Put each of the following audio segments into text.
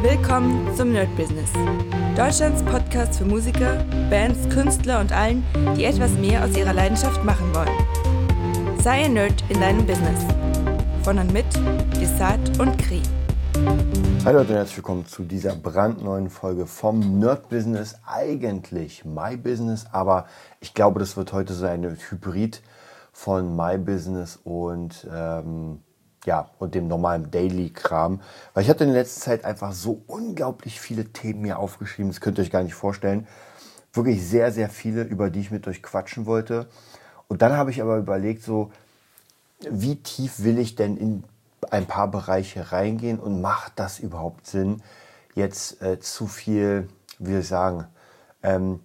Willkommen zum Nerd Business. Deutschlands Podcast für Musiker, Bands, Künstler und allen, die etwas mehr aus ihrer Leidenschaft machen wollen. Sei ein Nerd in deinem Business. Von und mit Desart und Kri. Hallo Leute und herzlich willkommen zu dieser brandneuen Folge vom Nerd Business. Eigentlich My Business, aber ich glaube, das wird heute so eine Hybrid von My Business und ähm, ja, und dem normalen Daily-Kram. Weil ich hatte in der letzten Zeit einfach so unglaublich viele Themen mir aufgeschrieben, das könnt ihr euch gar nicht vorstellen. Wirklich sehr, sehr viele, über die ich mit euch quatschen wollte. Und dann habe ich aber überlegt, so, wie tief will ich denn in ein paar Bereiche reingehen und macht das überhaupt Sinn, jetzt äh, zu viel, wie soll ich sagen, ähm,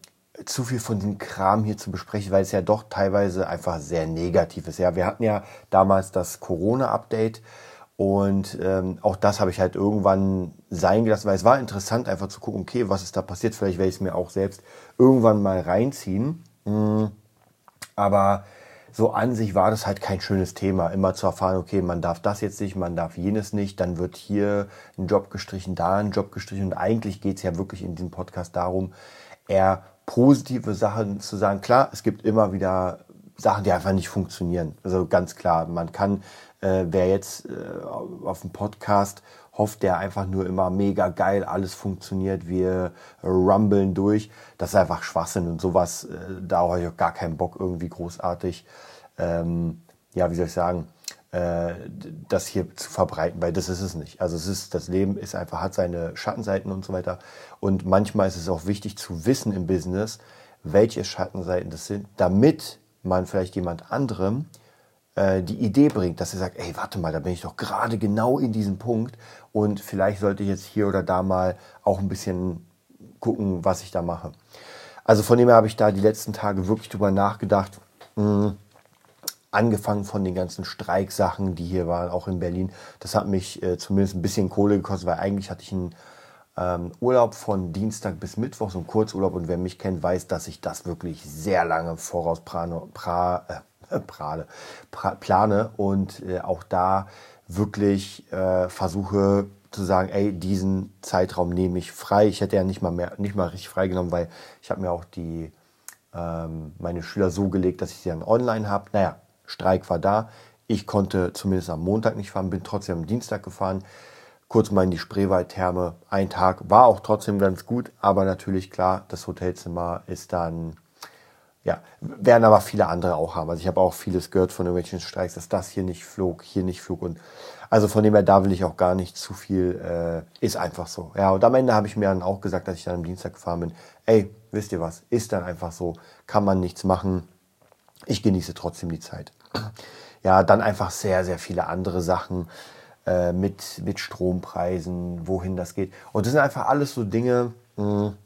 zu viel von dem Kram hier zu besprechen, weil es ja doch teilweise einfach sehr negativ ist. Ja, wir hatten ja damals das Corona-Update und ähm, auch das habe ich halt irgendwann sein gelassen, weil es war interessant, einfach zu gucken, okay, was ist da passiert. Vielleicht werde ich es mir auch selbst irgendwann mal reinziehen. Mhm. Aber so an sich war das halt kein schönes Thema, immer zu erfahren, okay, man darf das jetzt nicht, man darf jenes nicht, dann wird hier ein Job gestrichen, da ein Job gestrichen. Und eigentlich geht es ja wirklich in diesem Podcast darum, eher positive Sachen zu sagen. Klar, es gibt immer wieder Sachen, die einfach nicht funktionieren. Also ganz klar, man kann, äh, wer jetzt äh, auf dem Podcast hofft, der einfach nur immer mega geil, alles funktioniert, wir rumbeln durch. Das ist einfach Schwachsinn und sowas, äh, da habe ich auch gar keinen Bock irgendwie großartig, ähm, ja, wie soll ich sagen, das hier zu verbreiten, weil das ist es nicht. Also es ist, das Leben ist einfach, hat seine Schattenseiten und so weiter. Und manchmal ist es auch wichtig zu wissen im Business, welche Schattenseiten das sind, damit man vielleicht jemand anderem äh, die Idee bringt, dass er sagt, ey, warte mal, da bin ich doch gerade genau in diesem Punkt und vielleicht sollte ich jetzt hier oder da mal auch ein bisschen gucken, was ich da mache. Also von dem her habe ich da die letzten Tage wirklich drüber nachgedacht. Mh, hm, angefangen von den ganzen Streiksachen, die hier waren, auch in Berlin. Das hat mich äh, zumindest ein bisschen Kohle gekostet, weil eigentlich hatte ich einen ähm, Urlaub von Dienstag bis Mittwoch, so einen Kurzurlaub. Und wer mich kennt, weiß, dass ich das wirklich sehr lange voraus prano, pra, äh, prale, pra, plane und äh, auch da wirklich äh, versuche zu sagen, ey, diesen Zeitraum nehme ich frei. Ich hätte ja nicht mal mehr, nicht mal richtig freigenommen, weil ich habe mir auch die ähm, meine Schüler so gelegt, dass ich sie dann online habe. Naja, Streik war da. Ich konnte zumindest am Montag nicht fahren, bin trotzdem am Dienstag gefahren. Kurz mal in die Spreewaldtherme. Ein Tag war auch trotzdem ganz gut, aber natürlich klar, das Hotelzimmer ist dann, ja, werden aber viele andere auch haben. Also ich habe auch vieles gehört von irgendwelchen Streiks, dass das hier nicht flog, hier nicht flog und also von dem her, da will ich auch gar nicht zu viel, äh, ist einfach so. Ja, und am Ende habe ich mir dann auch gesagt, dass ich dann am Dienstag gefahren bin. Ey, wisst ihr was, ist dann einfach so, kann man nichts machen ich genieße trotzdem die Zeit. Ja, dann einfach sehr, sehr viele andere Sachen äh, mit, mit Strompreisen, wohin das geht. Und das sind einfach alles so Dinge, mh, hm,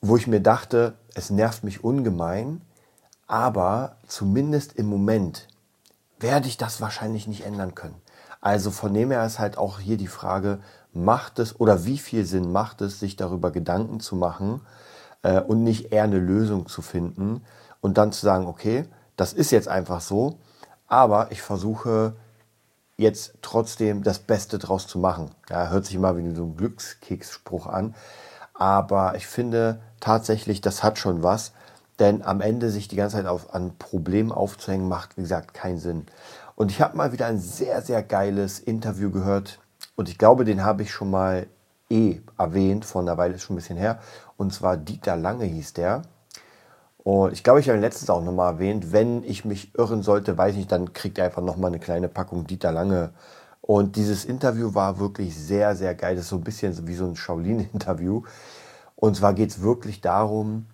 wo ich mir dachte, es nervt mich ungemein, aber zumindest im Moment werde ich das wahrscheinlich nicht ändern können. Also von dem her ist halt auch hier die Frage, macht es oder wie viel Sinn macht es, sich darüber Gedanken zu machen äh, und nicht eher eine Lösung zu finden, und dann zu sagen, okay, das ist jetzt einfach so, aber ich versuche jetzt trotzdem das Beste draus zu machen. Ja, hört sich mal wie so ein Glückskeksspruch an, aber ich finde tatsächlich, das hat schon was, denn am Ende sich die ganze Zeit auf, an Problemen aufzuhängen, macht, wie gesagt, keinen Sinn. Und ich habe mal wieder ein sehr, sehr geiles Interview gehört und ich glaube, den habe ich schon mal eh erwähnt, vor einer Weile ist schon ein bisschen her. Und zwar Dieter Lange hieß der. Und ich glaube, ich habe letztens auch nochmal erwähnt, wenn ich mich irren sollte, weiß ich nicht, dann kriegt er einfach nochmal eine kleine Packung Dieter Lange. Und dieses Interview war wirklich sehr, sehr geil. Das ist so ein bisschen wie so ein Shaolin-Interview. Und zwar geht es wirklich darum,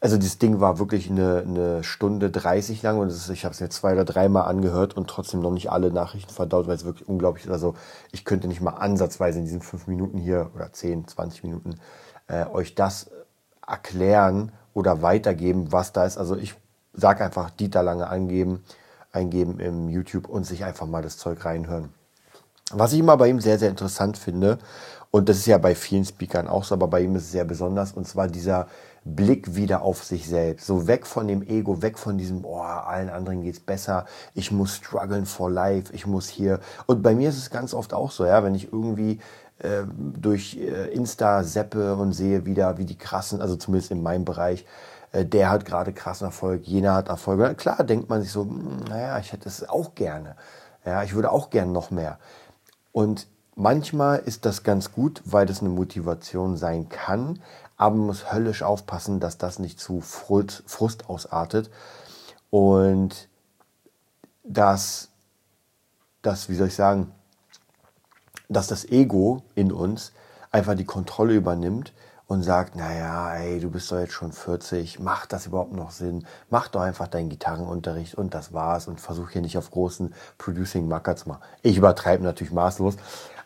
also das Ding war wirklich eine, eine Stunde 30 lang und ist, ich habe es mir zwei oder dreimal angehört und trotzdem noch nicht alle Nachrichten verdaut, weil es wirklich unglaublich ist. Also ich könnte nicht mal ansatzweise in diesen fünf Minuten hier oder 10, 20 Minuten äh, euch das erklären oder weitergeben, was da ist. Also ich sage einfach Dieter Lange angeben, eingeben im YouTube und sich einfach mal das Zeug reinhören. Was ich immer bei ihm sehr, sehr interessant finde, und das ist ja bei vielen Speakern auch so, aber bei ihm ist es sehr besonders, und zwar dieser Blick wieder auf sich selbst. So weg von dem Ego, weg von diesem, oh, allen anderen geht's besser, ich muss strugglen for life, ich muss hier. Und bei mir ist es ganz oft auch so, ja, wenn ich irgendwie äh, durch äh, Insta seppe und sehe wieder, wie die krassen, also zumindest in meinem Bereich, äh, der hat gerade krassen Erfolg, jener hat Erfolg. Und klar denkt man sich so, hm, naja, ich hätte es auch gerne. Ja, ich würde auch gerne noch mehr. Und manchmal ist das ganz gut, weil das eine Motivation sein kann, aber man muss höllisch aufpassen, dass das nicht zu Frust ausartet und dass das, wie soll ich sagen, dass das Ego in uns einfach die Kontrolle übernimmt und sagt, naja, ey, du bist doch jetzt schon 40, macht das überhaupt noch Sinn? Mach doch einfach deinen Gitarrenunterricht und das war's und versuch hier nicht auf großen Producing-Macker zu machen. Ich übertreibe natürlich maßlos,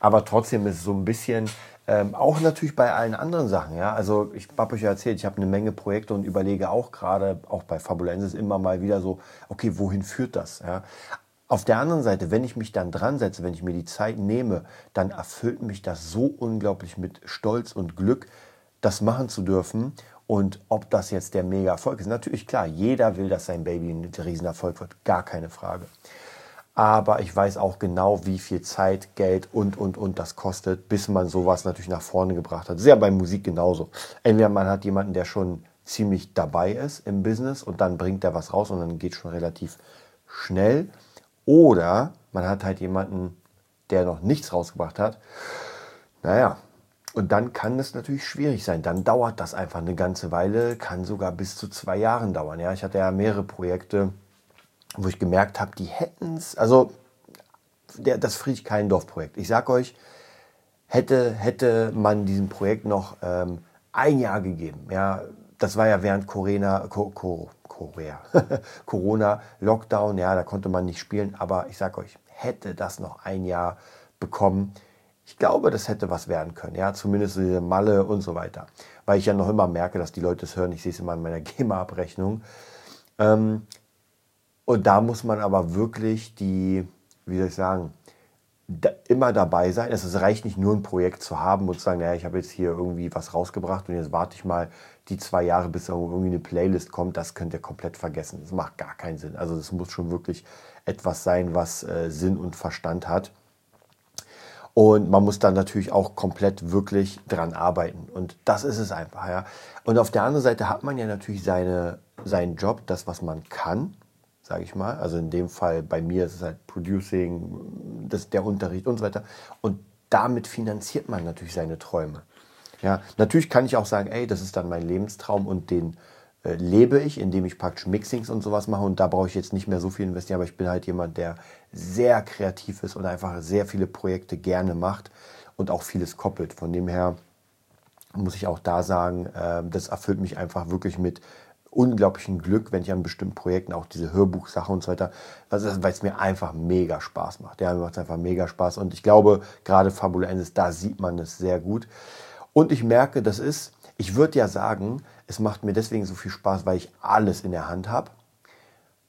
aber trotzdem ist es so ein bisschen, ähm, auch natürlich bei allen anderen Sachen, ja. Also ich habe euch ja erzählt, ich habe eine Menge Projekte und überlege auch gerade, auch bei Fabulensis immer mal wieder so, okay, wohin führt das? Ja? Auf der anderen Seite, wenn ich mich dann dran setze, wenn ich mir die Zeit nehme, dann erfüllt mich das so unglaublich mit Stolz und Glück, das machen zu dürfen. Und ob das jetzt der Mega-Erfolg ist, natürlich klar, jeder will, dass sein Baby ein Riesenerfolg wird, gar keine Frage. Aber ich weiß auch genau, wie viel Zeit, Geld und, und, und das kostet, bis man sowas natürlich nach vorne gebracht hat. Sehr bei Musik genauso. Entweder man hat jemanden, der schon ziemlich dabei ist im Business und dann bringt er was raus und dann geht schon relativ schnell. Oder man hat halt jemanden, der noch nichts rausgebracht hat. Naja, und dann kann es natürlich schwierig sein. Dann dauert das einfach eine ganze Weile, kann sogar bis zu zwei Jahren dauern. Ja, ich hatte ja mehrere Projekte, wo ich gemerkt habe, die hätten es, also der, das Friedrich-Keindorf-Projekt. Ich sag euch, hätte, hätte man diesem Projekt noch ähm, ein Jahr gegeben. Ja, das war ja während Corona, Co, Co, Korea, Corona, Lockdown, ja, da konnte man nicht spielen. Aber ich sag euch, hätte das noch ein Jahr bekommen, ich glaube, das hätte was werden können, ja, zumindest diese Malle und so weiter. Weil ich ja noch immer merke, dass die Leute es hören, ich sehe es immer in meiner GEMA-Abrechnung. Ähm, und da muss man aber wirklich die, wie soll ich sagen, da, immer dabei sein. Es reicht nicht nur ein Projekt zu haben und zu sagen, naja, ich habe jetzt hier irgendwie was rausgebracht und jetzt warte ich mal die zwei Jahre, bis irgendwie eine Playlist kommt. Das könnt ihr komplett vergessen. Das macht gar keinen Sinn. Also das muss schon wirklich etwas sein, was äh, Sinn und Verstand hat. Und man muss dann natürlich auch komplett wirklich dran arbeiten. Und das ist es einfach, ja. Und auf der anderen Seite hat man ja natürlich seine, seinen Job, das, was man kann, sage ich mal. Also in dem Fall bei mir ist es halt Producing, das, der Unterricht und so weiter. Und damit finanziert man natürlich seine Träume. Ja, natürlich kann ich auch sagen, ey, das ist dann mein Lebenstraum und den äh, lebe ich, indem ich praktisch Mixings und sowas mache und da brauche ich jetzt nicht mehr so viel investieren, aber ich bin halt jemand, der sehr kreativ ist und einfach sehr viele Projekte gerne macht und auch vieles koppelt. Von dem her muss ich auch da sagen, äh, das erfüllt mich einfach wirklich mit unglaublichem Glück, wenn ich an bestimmten Projekten auch diese Hörbuchsache und so weiter, weil es mir einfach mega Spaß macht. Ja, mir macht es einfach mega Spaß und ich glaube, gerade Fabulensis, da sieht man es sehr gut. Und ich merke, das ist, ich würde ja sagen, es macht mir deswegen so viel Spaß, weil ich alles in der Hand habe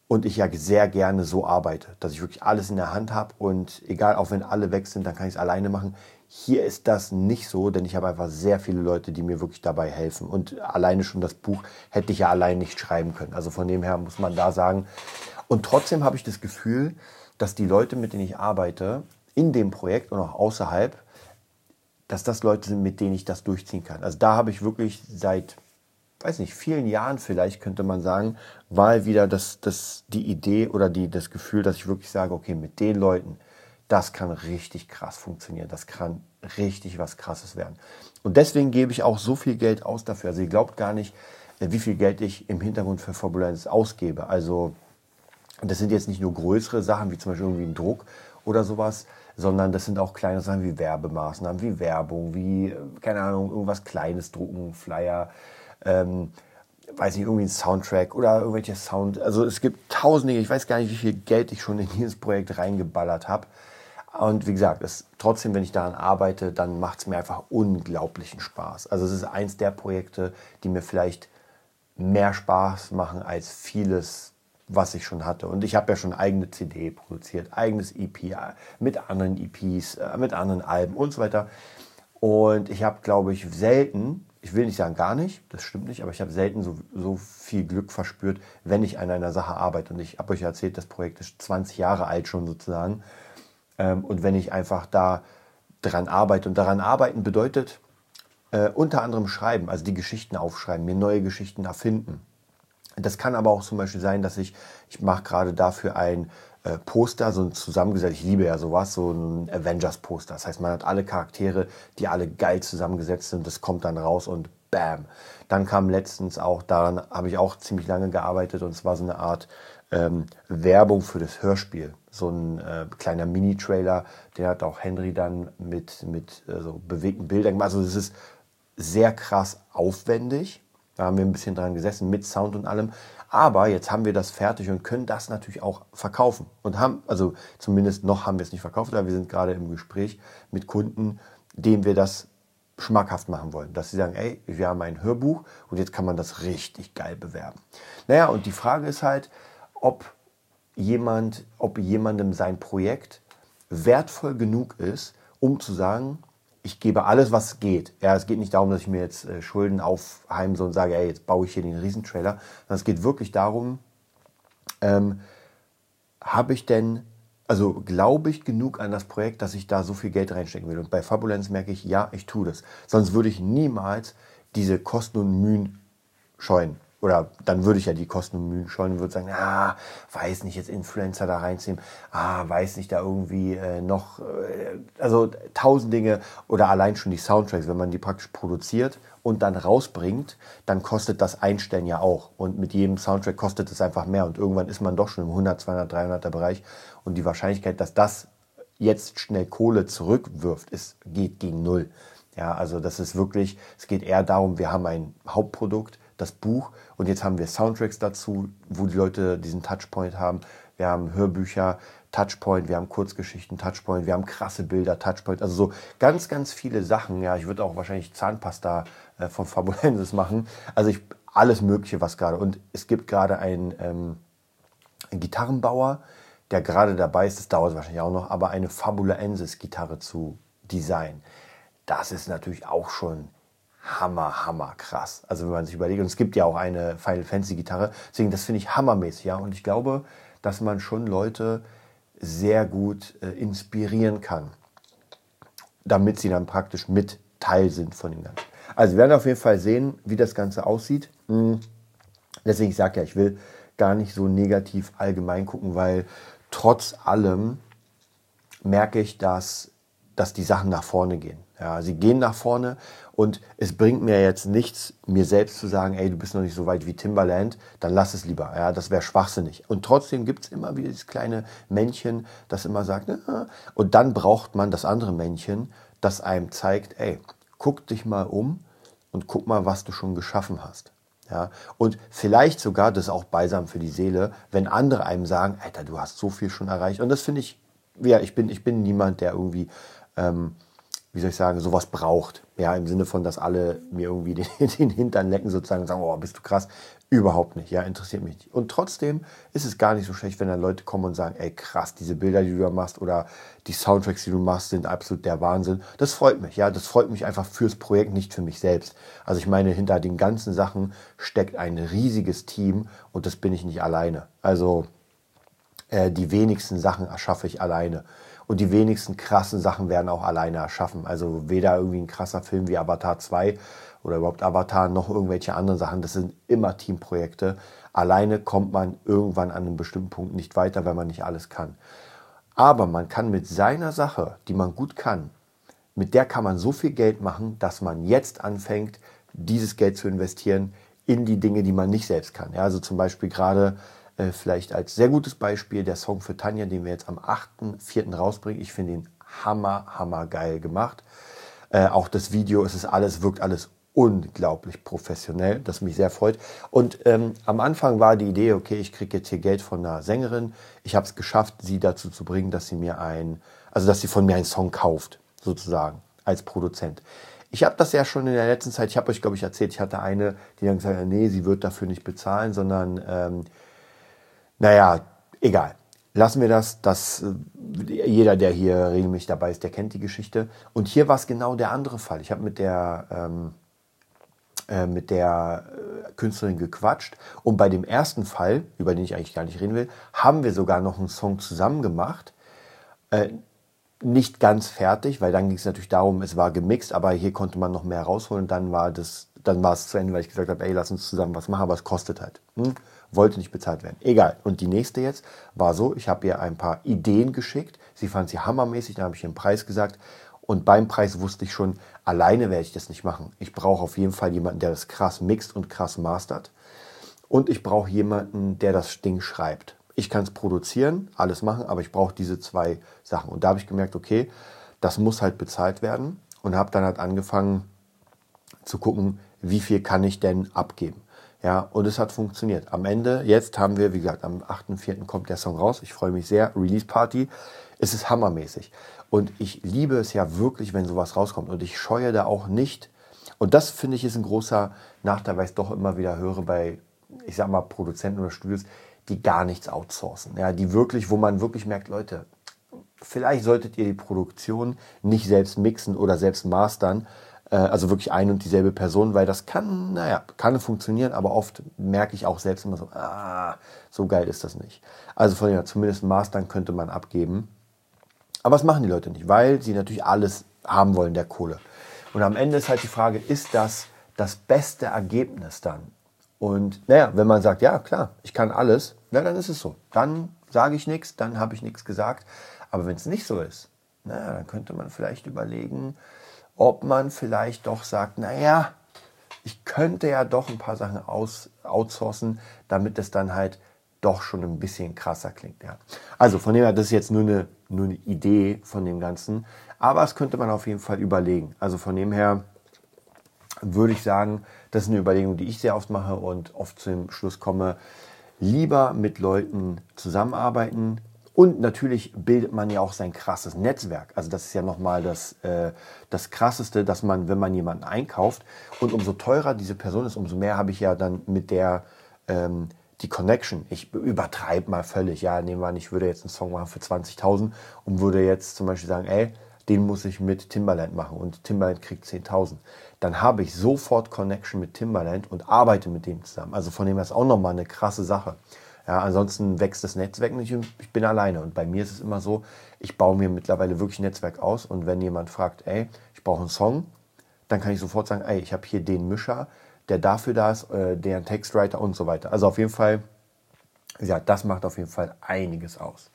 und ich ja sehr gerne so arbeite, dass ich wirklich alles in der Hand habe und egal, auch wenn alle weg sind, dann kann ich es alleine machen. Hier ist das nicht so, denn ich habe einfach sehr viele Leute, die mir wirklich dabei helfen. Und alleine schon das Buch hätte ich ja allein nicht schreiben können. Also von dem her muss man da sagen. Und trotzdem habe ich das Gefühl, dass die Leute, mit denen ich arbeite, in dem Projekt und auch außerhalb, dass das Leute sind, mit denen ich das durchziehen kann. Also da habe ich wirklich seit weiß nicht, vielen Jahren vielleicht könnte man sagen, war wieder das, das, die Idee oder die, das Gefühl, dass ich wirklich sage, okay, mit den Leuten, das kann richtig krass funktionieren, das kann richtig was Krasses werden. Und deswegen gebe ich auch so viel Geld aus dafür. Also ihr glaubt gar nicht, äh, wie viel Geld ich im Hintergrund für Formulanz ausgebe. Also das sind jetzt nicht nur größere Sachen, wie zum Beispiel irgendwie ein Druck oder sowas, sondern das sind auch kleine Sachen wie Werbemaßnahmen, wie Werbung, wie, äh, keine Ahnung, irgendwas Kleines drucken, Flyer, ähm, weiß nicht, irgendwie ein Soundtrack oder irgendwelche Sound. Also es gibt tausende, ich weiß gar nicht, wie viel Geld ich schon in dieses Projekt reingeballert habe. Und wie gesagt, es, trotzdem, wenn ich daran arbeite, dann macht es mir einfach unglaublichen Spaß. Also es ist eins der Projekte, die mir vielleicht mehr Spaß machen als vieles, was ich schon hatte. Und ich habe ja schon eigene CD produziert, eigenes EP äh, mit anderen EPs, äh, mit anderen Alben und so weiter. Und ich habe, glaube ich, selten ich will nicht sagen gar nicht, das stimmt nicht, aber ich habe selten so, so viel Glück verspürt, wenn ich an einer Sache arbeite. Und ich habe euch erzählt, das Projekt ist 20 Jahre alt schon sozusagen. Ähm, und wenn ich einfach da daran arbeite. Und daran arbeiten bedeutet äh, unter anderem schreiben, also die Geschichten aufschreiben, mir neue Geschichten erfinden. Das kann aber auch zum Beispiel sein, dass ich, ich mache gerade dafür ein äh, Poster, so ein zusammengesetzt, ich liebe ja sowas, so ein Avengers-Poster. Das heißt, man hat alle Charaktere, die alle geil zusammengesetzt sind, das kommt dann raus und bam. Dann kam letztens auch, daran habe ich auch ziemlich lange gearbeitet und es war so eine Art ähm, Werbung für das Hörspiel. So ein äh, kleiner Mini-Trailer, der hat auch Henry dann mit, mit äh, so bewegten Bildern gemacht. Also es ist sehr krass aufwendig. Da haben wir ein bisschen dran gesessen mit Sound und allem. Aber jetzt haben wir das fertig und können das natürlich auch verkaufen. Und haben, also zumindest noch haben wir es nicht verkauft, aber wir sind gerade im Gespräch mit Kunden, denen wir das schmackhaft machen wollen. Dass sie sagen, ey, wir haben ein Hörbuch und jetzt kann man das richtig geil bewerben. Naja, und die Frage ist halt, ob jemand, ob jemandem sein Projekt wertvoll genug ist, um zu sagen, ich gebe alles, was geht. Ja, es geht nicht darum, dass ich mir jetzt äh, Schulden aufheimse und sage, ey, jetzt baue ich hier den Riesentrailer. Sondern es geht wirklich darum, ähm, habe ich denn, also glaube ich genug an das Projekt, dass ich da so viel Geld reinstecken will. Und bei Fabulenz merke ich, ja, ich tue das. Sonst würde ich niemals diese Kosten und Mühen scheuen oder dann würde ich ja die Kosten und Mühen scheuen und würde sagen, ah, weiß nicht, jetzt Influencer da reinziehen, ah, weiß nicht, da irgendwie äh, noch, äh, also tausend Dinge oder allein schon die Soundtracks, wenn man die praktisch produziert und dann rausbringt, dann kostet das Einstellen ja auch. Und mit jedem Soundtrack kostet es einfach mehr und irgendwann ist man doch schon im 100, 200, 300er Bereich und die Wahrscheinlichkeit, dass das jetzt schnell Kohle zurückwirft, ist, geht gegen Null. Ja, also das ist wirklich, es geht eher darum, wir haben ein Hauptprodukt, das Buch. Und jetzt haben wir Soundtracks dazu, wo die Leute diesen Touchpoint haben. Wir haben Hörbücher, Touchpoint, wir haben Kurzgeschichten, Touchpoint, wir haben krasse Bilder, Touchpoint. Also so ganz, ganz viele Sachen. Ja, ich würde auch wahrscheinlich Zahnpasta äh, von Fabulensis machen. Also ich, alles Mögliche, was gerade. Und es gibt gerade einen, ähm, Gitarrenbauer, der gerade dabei ist, das dauert wahrscheinlich auch noch, aber eine Fabulensis-Gitarre zu designen. Das ist natürlich auch schon hammer, hammer krass. Also wenn man sich überlegt, und es gibt ja auch eine Final Fantasy Gitarre, deswegen das finde ich hammermäßig, ja. Und ich glaube, dass man schon Leute sehr gut äh, inspirieren kann, damit sie dann praktisch mit Teil sind von dem Ganzen. Also wir werden auf jeden Fall sehen, wie das Ganze aussieht. Hm. Deswegen, ich sage ja, ich will gar nicht so negativ allgemein gucken, weil trotz allem merke ich, dass, dass die Sachen nach vorne gehen. Ja, sie gehen nach vorne und es bringt mir jetzt nichts, mir selbst zu sagen, ey, du bist noch nicht so weit wie Timberland, dann lass es lieber. Ja, das wäre schwachsinnig. Und trotzdem gibt es immer wieder dieses kleine Männchen, das immer sagt, na, und dann braucht man das andere Männchen, das einem zeigt, ey, guck dich mal um und guck mal, was du schon geschaffen hast. Ja, und vielleicht sogar, das ist auch beisam für die Seele, wenn andere einem sagen, Alter, du hast so viel schon erreicht. Und das finde ich, ja, ich bin, ich bin niemand, der irgendwie ähm, wie soll ich sagen, sowas braucht. Ja, im Sinne von, dass alle mir irgendwie den, den Hintern lecken sozusagen sagen, oh, bist du krass. Überhaupt nicht, ja, interessiert mich nicht. Und trotzdem ist es gar nicht so schlecht, wenn dann Leute kommen und sagen, ey, krass, diese Bilder, die du da machst oder die Soundtracks, die du machst, sind absolut der Wahnsinn. Das freut mich, ja, das freut mich einfach fürs Projekt, nicht für mich selbst. Also ich meine, hinter den ganzen Sachen steckt ein riesiges Team und das bin ich nicht alleine. Also äh, die wenigsten Sachen erschaffe ich alleine. Und die wenigsten krassen Sachen werden auch alleine erschaffen. Also weder irgendwie ein krasser Film wie Avatar 2 oder überhaupt Avatar noch irgendwelche anderen Sachen. Das sind immer Teamprojekte. Alleine kommt man irgendwann an einem bestimmten Punkt nicht weiter, weil man nicht alles kann. Aber man kann mit seiner Sache, die man gut kann, mit der kann man so viel Geld machen, dass man jetzt anfängt, dieses Geld zu investieren in die Dinge, die man nicht selbst kann. Ja, also zum Beispiel gerade äh, vielleicht als sehr gutes Beispiel der Song für Tanja, den wir jetzt am 8.4. rausbringen. Ich finde ihn hammer, hammer geil gemacht. Äh, auch das Video, es ist alles, wirkt alles unglaublich professionell, das mich sehr freut. Und ähm, am Anfang war die Idee, okay, ich kriege jetzt hier Geld von einer Sängerin. Ich habe es geschafft, sie dazu zu bringen, dass sie mir ein, also dass sie von mir einen Song kauft, sozusagen, als Produzent. Ich habe das ja schon in der letzten Zeit, ich habe euch, glaube ich, erzählt, ich hatte eine, die dann gesagt hat, nee, sie wird dafür nicht bezahlen, sondern ähm, naja, egal. Lassen wir das. das äh, jeder, der hier regelmäßig dabei ist, der kennt die Geschichte. Und hier war es genau der andere Fall. Ich habe mit der, ähm, äh, mit der äh, Künstlerin gequatscht. Und bei dem ersten Fall, über den ich eigentlich gar nicht reden will, haben wir sogar noch einen Song zusammen gemacht. Äh, nicht ganz fertig, weil dann ging es natürlich darum, es war gemixt, aber hier konnte man noch mehr rausholen. Dann war das, dann war es zu Ende, weil ich gesagt habe, ey, lass uns zusammen was machen, aber es kostet halt. Hm? Wollte nicht bezahlt werden. Egal. Und die nächste jetzt war so, ich habe ihr ein paar Ideen geschickt. Sie fand sie hammermäßig, dann habe ich ihr einen Preis gesagt. Und beim Preis wusste ich schon, alleine werde ich das nicht machen. Ich brauche auf jeden Fall jemanden, der das krass mixt und krass mastert. Und ich brauche jemanden, der das Ding schreibt ich kann es produzieren, alles machen, aber ich brauche diese zwei Sachen. Und da habe ich gemerkt, okay, das muss halt bezahlt werden und habe dann halt angefangen zu gucken, wie viel kann ich denn abgeben. Ja, und es hat funktioniert. Am Ende, jetzt haben wir, wie gesagt, am 8.4. kommt der Song raus. Ich freue mich sehr. Release Party. Es ist hammermäßig. Und ich liebe es ja wirklich, wenn sowas rauskommt. Und ich scheue da auch nicht. Und das finde ich ist ein großer Nachteil, weil ich es doch immer wieder höre bei, ich sag mal, Produzenten oder Studios die gar nichts outsourcen. Ja, die wirklich, wo man wirklich merkt, Leute, vielleicht solltet ihr die Produktion nicht selbst mixen oder selbst mastern, also wirklich ein und dieselbe Person, weil das kann, naja, kann funktionieren, aber oft merke ich auch selbst immer so, ah, so geil ist das nicht. Also von ja, zumindest mastern könnte man abgeben. Aber das machen die Leute nicht, weil sie natürlich alles haben wollen, der Kohle. Und am Ende ist halt die Frage, ist das das beste Ergebnis dann? Und naja, wenn man sagt, ja klar, ich kann alles, na, dann ist es so. Dann sage ich nichts, dann habe ich nichts gesagt. Aber wenn es nicht so ist, na, dann könnte man vielleicht überlegen, ob man vielleicht doch sagt, naja, ich könnte ja doch ein paar Sachen aus, outsourcen, damit es dann halt doch schon ein bisschen krasser klingt. Ja. Also von dem her, das ist jetzt nur eine, nur eine Idee von dem Ganzen. Aber das könnte man auf jeden Fall überlegen. Also von dem her würde ich sagen, das ist eine Überlegung, die ich sehr oft mache und oft zum Schluss komme, lieber mit Leuten zusammenarbeiten. Und natürlich bildet man ja auch sein krasses Netzwerk. Also das ist ja nochmal das, äh, das Krasseste, dass man, wenn man jemanden einkauft und umso teurer diese Person ist, umso mehr habe ich ja dann mit der ähm, die Connection. Ich übertreibe mal völlig. Ja, nehmen wir an, ich würde jetzt einen Song machen für 20.000 und würde jetzt zum Beispiel sagen, ey, den muss ich mit Timbaland machen und Timbaland kriegt 10.000. Dann habe ich sofort Connection mit Timbaland und arbeite mit dem zusammen. Also von dem her ist auch nochmal eine krasse Sache. Ja, ansonsten wächst das Netzwerk nicht und ich bin alleine. Und bei mir ist es immer so, ich baue mir mittlerweile wirklich ein Netzwerk aus und wenn jemand fragt, ey, ich brauche einen Song, dann kann ich sofort sagen, ey, ich habe hier den Mischer, der dafür da ist, äh, der Textwriter und so weiter. Also auf jeden Fall, ja, das macht auf jeden Fall einiges aus.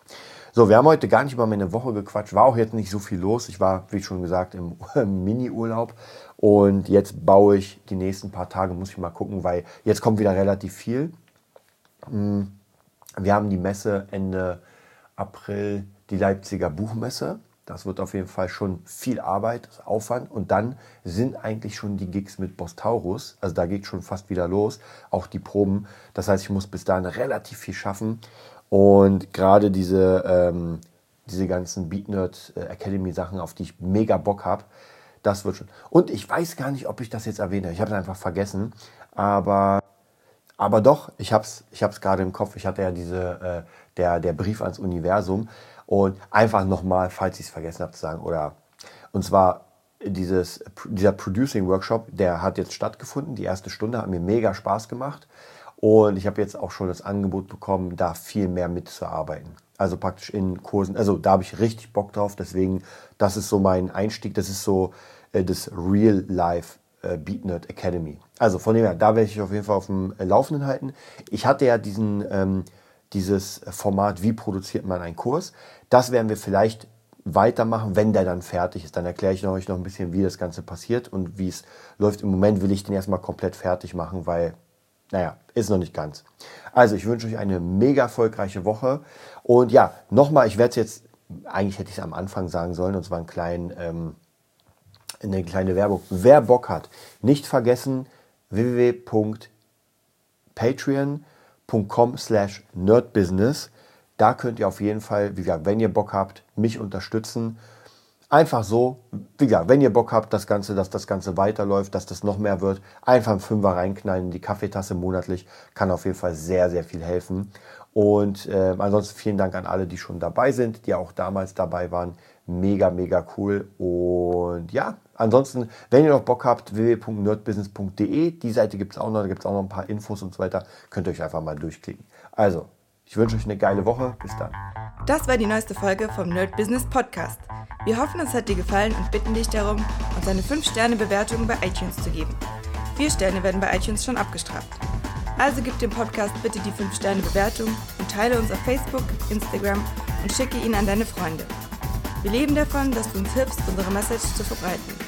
So, wir haben heute gar nicht über meine Woche gequatscht. War auch jetzt nicht so viel los. Ich war, wie schon gesagt, im Mini-Urlaub. Und jetzt baue ich die nächsten paar Tage, muss ich mal gucken, weil jetzt kommt wieder relativ viel. Hm, wir haben die Messe Ende April, die Leipziger Buchmesse. Das wird auf jeden Fall schon viel Arbeit, Aufwand. Und dann sind eigentlich schon die Gigs mit Boss Taurus. Also da geht schon fast wieder los. Auch die Proben. Das heißt, ich muss bis dahin relativ viel schaffen. Und gerade diese, ähm, diese ganzen Beat Nerd äh, Academy Sachen, auf die ich mega Bock habe, das wird schon. Und ich weiß gar nicht, ob ich das jetzt erwähnt habe. Ich habe es einfach vergessen. Aber, aber doch, ich habe es ich gerade im Kopf. Ich hatte ja diese, äh, der, der Brief ans Universum. Und einfach nochmal, falls ich es vergessen habe zu sagen, oder und zwar dieses, dieser Producing Workshop, der hat jetzt stattgefunden. Die erste Stunde hat mir mega Spaß gemacht. Und ich habe jetzt auch schon das Angebot bekommen, da viel mehr mitzuarbeiten. Also praktisch in Kursen. Also da habe ich richtig Bock drauf. Deswegen, das ist so mein Einstieg. Das ist so äh, das Real Life äh, Beat Nerd Academy. Also von dem her, da werde ich auf jeden Fall auf dem äh, Laufenden halten. Ich hatte ja diesen, ähm, dieses Format, wie produziert man einen Kurs. Das werden wir vielleicht weitermachen, wenn der dann fertig ist. Dann erkläre ich euch noch ein bisschen, wie das Ganze passiert und wie es läuft. Im Moment will ich den erstmal komplett fertig machen, weil naja, ist noch nicht ganz. Also, ich wünsche euch eine mega erfolgreiche Woche. Und ja, nochmal, ich werde es jetzt, eigentlich hätte ich es am Anfang sagen sollen, und zwar einen kleinen, ähm, eine kleine Werbung. Wer Bock hat, nicht vergessen, www.patreon.com slash nerdbusiness. Da könnt ihr auf jeden Fall, wie gesagt, wenn ihr Bock habt, mich unterstützen. Einfach so, wie gesagt, wenn ihr Bock habt, das Ganze, dass das Ganze weiterläuft, dass das noch mehr wird, einfach einen Fünfer reinknallen in die Kaffeetasse monatlich, kann auf jeden Fall sehr, sehr viel helfen. Und äh, ansonsten vielen Dank an alle, die schon dabei sind, die auch damals dabei waren. Mega, mega cool. Und ja, ansonsten, wenn ihr noch Bock habt, www.nerdbusiness.de, die Seite gibt es auch noch, da gibt es auch noch ein paar Infos und so weiter, könnt ihr euch einfach mal durchklicken. Also, Ich wünsche euch eine geile Woche. Bis dann. Das war die neueste Folge vom Nerd Business Podcast. Wir hoffen, es hat dir gefallen und bitten dich darum, uns eine 5-Sterne-Bewertung bei iTunes zu geben. Vier Sterne werden bei iTunes schon abgestraft. Also gib dem Podcast bitte die 5-Sterne-Bewertung und teile uns auf Facebook, Instagram und schicke ihn an deine Freunde. Wir leben davon, dass du uns hilfst, unsere Message zu verbreiten.